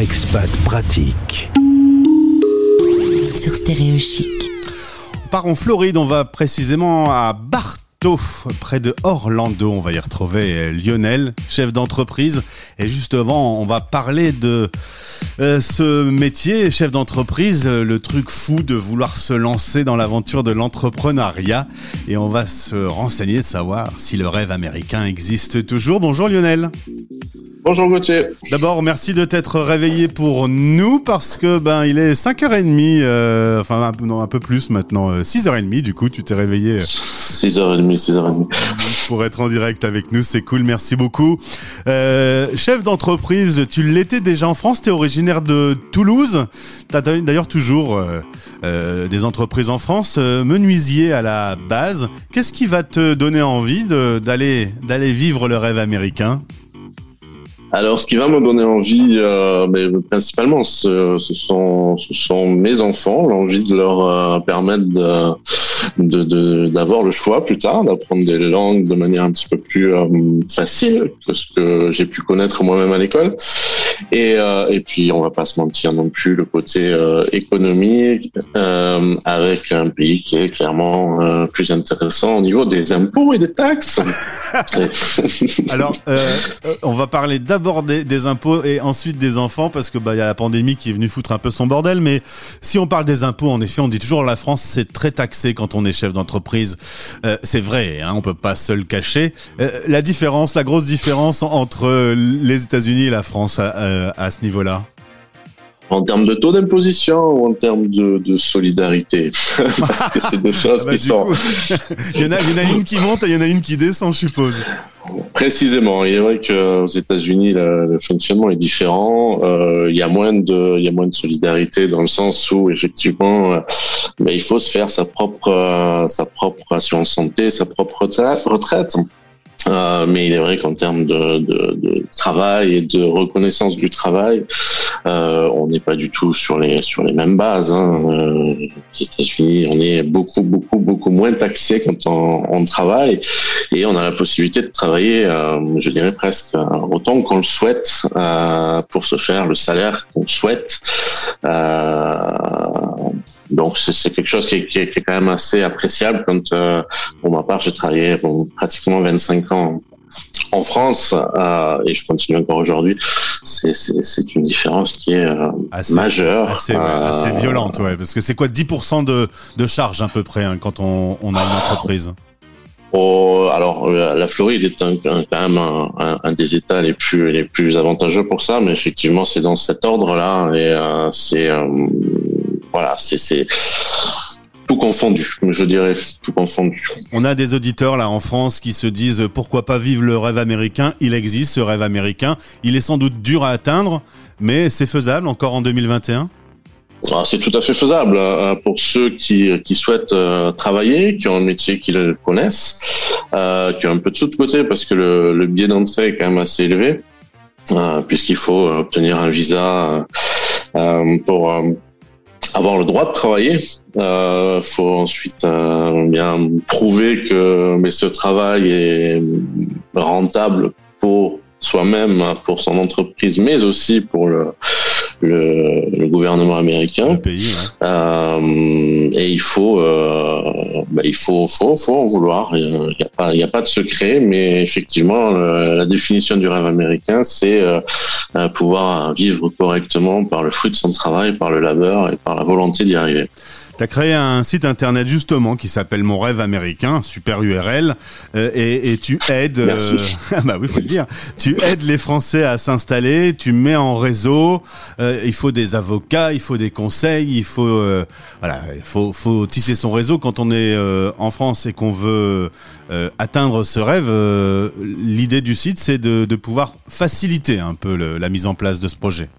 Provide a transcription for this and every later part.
Expat pratique. Sur Stéréo Chic. On part en Floride, on va précisément à Bartow, près de Orlando. On va y retrouver euh, Lionel, chef d'entreprise. Et juste avant, on va parler de euh, ce métier, chef d'entreprise, euh, le truc fou de vouloir se lancer dans l'aventure de l'entrepreneuriat. Et on va se renseigner de savoir si le rêve américain existe toujours. Bonjour Lionel. Bonjour Gauthier. D'abord, merci de t'être réveillé pour nous parce que ben il est 5h30, euh, enfin un, peu- non, un peu plus maintenant, euh, 6h30 du coup, tu t'es réveillé euh, 6h30, 6h30. pour être en direct avec nous, c'est cool, merci beaucoup. Euh, chef d'entreprise, tu l'étais déjà en France, tu es originaire de Toulouse, tu as d'ailleurs toujours euh, euh, des entreprises en France, euh, menuisier à la base. Qu'est-ce qui va te donner envie d'aller vivre le rêve américain? Alors, ce qui va me donner envie, euh, mais principalement, ce, ce sont, ce sont mes enfants, l'envie de leur euh, permettre de, de, d'avoir le choix plus tard, d'apprendre des langues de manière un petit peu plus euh, facile que ce que j'ai pu connaître moi-même à l'école. Et, euh, et puis, on va pas se mentir non plus, le côté euh, économique euh, avec un pays qui est clairement euh, plus intéressant au niveau des impôts et des taxes. Alors, euh, euh, on va parler d'abord des, des impôts et ensuite des enfants parce que bah il y a la pandémie qui est venue foutre un peu son bordel. Mais si on parle des impôts, en effet, on dit toujours la France c'est très taxé quand on est chef d'entreprise. C'est vrai, hein, on peut pas se le cacher. La différence, la grosse différence entre les États-Unis et la France à ce niveau-là. En termes de taux d'imposition ou en termes de, de solidarité Parce que c'est choses Ah bah, qui sont il y en a, il y en a une qui monte et il y en a une qui descend, je suppose. précisément. Il est vrai qu'aux États-Unis, le, fonctionnement est différent. Euh, il y a moins de, il y a moins de solidarité dans le sens où effectivement, euh, ben, il faut se faire sa propre, euh, sa propre assurance santé, sa propre retraite. Euh, mais il est vrai qu'en termes de, de, de travail et de reconnaissance du travail, euh, on n'est pas du tout sur les sur les mêmes bases. Hein. Euh, États-Unis, on est beaucoup beaucoup beaucoup moins taxé quand on, on travaille et on a la possibilité de travailler, euh, je dirais presque euh, autant qu'on le souhaite euh, pour se faire le salaire qu'on souhaite. Euh, donc c'est quelque chose qui est, qui est- qui est quand même assez appréciable quand, euh, pour ma part, j'ai travaillé bon, pratiquement 25 ans en France euh, et je continue encore aujourd'hui. C'est- une différence qui est euh, Assez- majeure. Assez, ouais, assez violente, ouais. Parce que c'est quoi 10% de, de charge à peu près hein, quand on, on a une entreprise? Oh, alors, la Floride est un, un- quand même un, un- un des États les plus les plus avantageux pour ça, mais effectivement, c'est dans cet ordre-là et euh, c'est euh, voilà, c'est tout confondu, je dirais tout confondu. On a des auditeurs là en France qui se disent pourquoi pas vivre le rêve américain? Il existe ce rêve américain. Il est sans doute dur à atteindre, mais c'est faisable encore en 2021. Ah, C'est tout à fait faisable euh, pour ceux qui, qui souhaitent euh, travailler, qui ont un métier qu'ils connaissent, euh, qui ont un peu de sous de côté parce que le, le biais d'entrée est quand même assez élevé, euh, puisqu'il faut obtenir un visa pour avoir le droit de travailler. Il faut ensuite euh, bien prouver que mais ce travail est rentable pour soi-même, pour son entreprise, mais aussi pour le, le, le gouvernement américain. Le pays. ouais. Euh, et il faut, euh, bah, il faut, faut, faut en vouloir. Il n'y a pas, il y a pas de secret, mais effectivement, le- la définition du rêve américain, c'est euh, euh, pouvoir vivre correctement par le fruit de son travail, par le labeur et par la volonté d'y arriver. T'as créé un site internet justement qui s'appelle Mon rêve américain, super URL, euh, et, et tu aides, euh, ah bah oui, faut le dire, tu aides les Français à s'installer, tu mets en réseau. euh, il faut des avocats, il faut des conseils, il faut, euh, voilà, il faut, faut tisser son réseau quand on est euh, en France et qu'on veut euh, atteindre ce rêve. euh, L'idée du site, c'est de, de pouvoir faciliter un peu le- la mise en place de ce projet.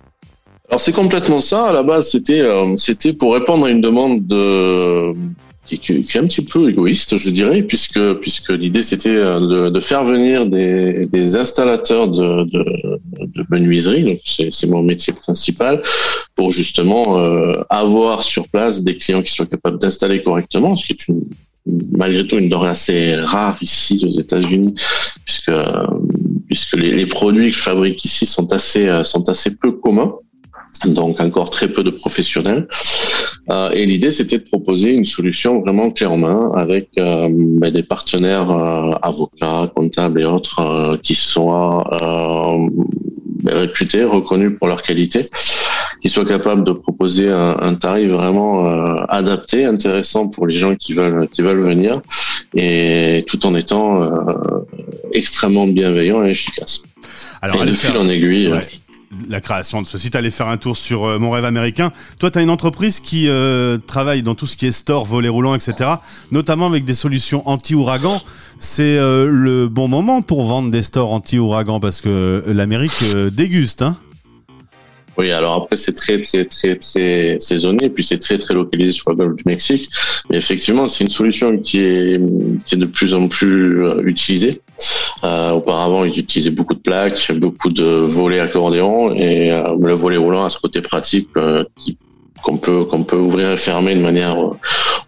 Alors c'est complètement ça. À la base, c'était euh, c'était pour répondre à une demande de qui, qui- est un petit peu égoïste, je dirais, puisque puisque l'idée c'était euh, de, de faire venir des, des installateurs de, de, de menuiserie, donc c'est c'est mon métier principal, pour justement euh, avoir sur place des clients qui soient capables d'installer correctement, ce qui est une malgré tout une denrée assez rare ici aux États-Unis, puisque euh, puisque les, les produits que je fabrique ici sont assez euh, sont assez peu communs. Donc encore très peu de professionnels. Euh, et l'idée, c'était de proposer une solution vraiment clé en main avec euh, ben, des partenaires euh, avocats, comptables et autres qui soient ben, réputés, reconnus pour leur qualité, qui soient capables de proposer un, un tarif vraiment adapté, intéressant pour les gens qui veulent qui veulent venir, et tout en étant extrêmement bienveillant et efficace. Alors, et de fil en aiguille la création de ce site, aller faire un tour sur euh, Mon Rêve Américain. Toi, tu as une entreprise qui euh, travaille dans tout ce qui est store, volet roulant, etc., notamment avec des solutions anti-ouragan. C'est euh, le bon moment pour vendre des stores anti-ouragan parce que l'Amérique déguste, hein oui, alors après c'est très très très très saisonnier, et puis c'est très très localisé sur le golfe du Mexique. Mais effectivement, c'est une solution qui est qui est de plus en plus euh, utilisée. Euh, auparavant, ils utilisaient beaucoup de plaques, beaucoup de volets accordéons, et euh, le volet roulant a ce côté pratique euh, qu'on peut qu'on peut ouvrir et fermer de manière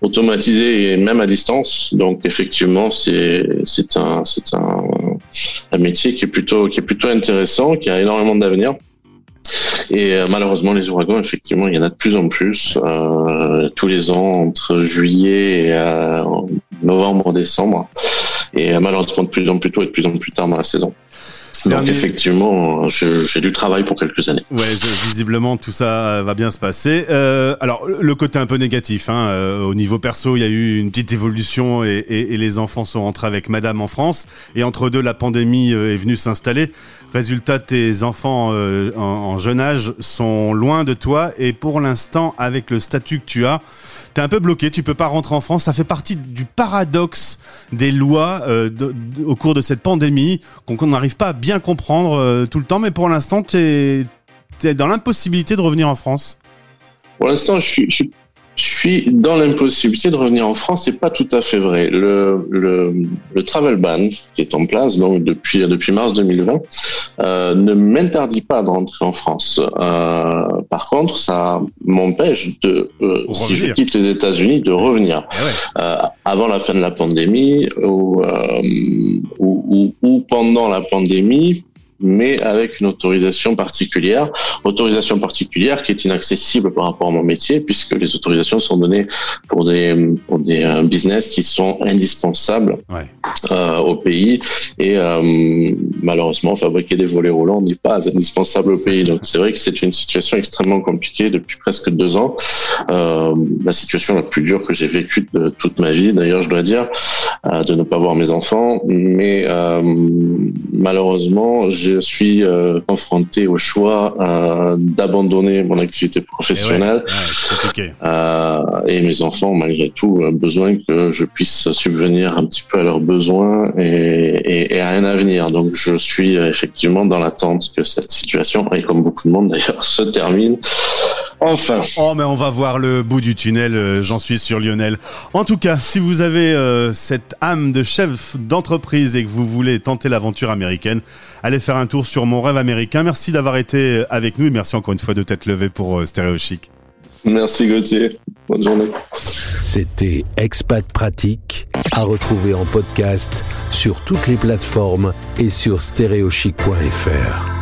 automatisée et même à distance. Donc effectivement, c'est c'est un c'est un, un métier qui est plutôt qui est plutôt intéressant, qui a énormément d'avenir. Et euh, malheureusement, les ouragans, effectivement, il y en a de plus en plus euh, tous les ans entre juillet et euh, novembre, décembre. Et malheureusement, de plus en plus tôt et de plus en plus tard dans la saison. Donc effectivement, j'ai du travail pour quelques années. Ouais, visiblement tout ça va bien se passer. Euh, alors le côté un peu négatif, hein, euh, au niveau perso, il y a eu une petite évolution et, et, et, les enfants sont rentrés avec Madame en France et entre deux la pandémie euh, est venue s'installer. Résultat, tes enfants euh, en, en, jeune âge sont loin de toi et pour l'instant, avec le statut que tu as, t'es un peu bloqué. Tu peux pas rentrer en France. Ça fait partie du paradoxe des lois euh, au cours de cette pandémie qu'on n'arrive pas à bien comprendre euh, tout le temps. Mais pour l'instant, tu es, dans l'impossibilité de revenir en France. Pour l'instant, je suis, je suis je suis dans l'impossibilité de revenir en France. C'est pas tout à fait vrai. Le, le, le, travel ban qui est en place donc depuis depuis mars 2020 euh, ne m'interdit pas de rentrer en France. Euh, par contre, ça m'empêche de euh, si je quitte les États-Unis de revenir eh euh, avant la fin de la pandémie ou, euh, ou, ou, ou pendant la pandémie mais avec une autorisation particulière, autorisation particulière qui est inaccessible par rapport à mon métier, puisque les autorisations sont données pour des, pour des euh, business qui sont indispensables ouais. euh, au pays, et euh, malheureusement, fabriquer des volets roulants n'est pas indispensable au pays. Donc c'est vrai que c'est une situation extrêmement compliquée depuis presque deux ans, euh, la situation la plus dure que j'ai vécue de toute ma vie, d'ailleurs je dois dire, de ne pas voir mes enfants, mais malheureusement, j'ai je suis euh, confronté au choix euh, d'abandonner mon activité professionnelle. Et, ouais, euh, et, mes enfants, malgré tout, ont besoin que je puisse subvenir un petit peu à leurs besoins et, et, et à un avenir. Donc, je suis effectivement dans l'attente que cette situation, et comme beaucoup de monde d'ailleurs, se termine. Enfin. Oh, mais on va voir le bout du tunnel, euh, j'en suis sûr, Lionel. En tout cas, si vous avez euh, cette âme de chef d'entreprise et que vous voulez tenter l'aventure américaine, allez faire un tour sur Mon Rêve Américain. Merci d'avoir été avec nous et merci encore une fois de t'être levé pour euh, Stéréo Chic. Merci Gauthier. Bonne journée. C'était Expat Pratique à retrouver en podcast sur toutes les plateformes et sur stéréochic.fr.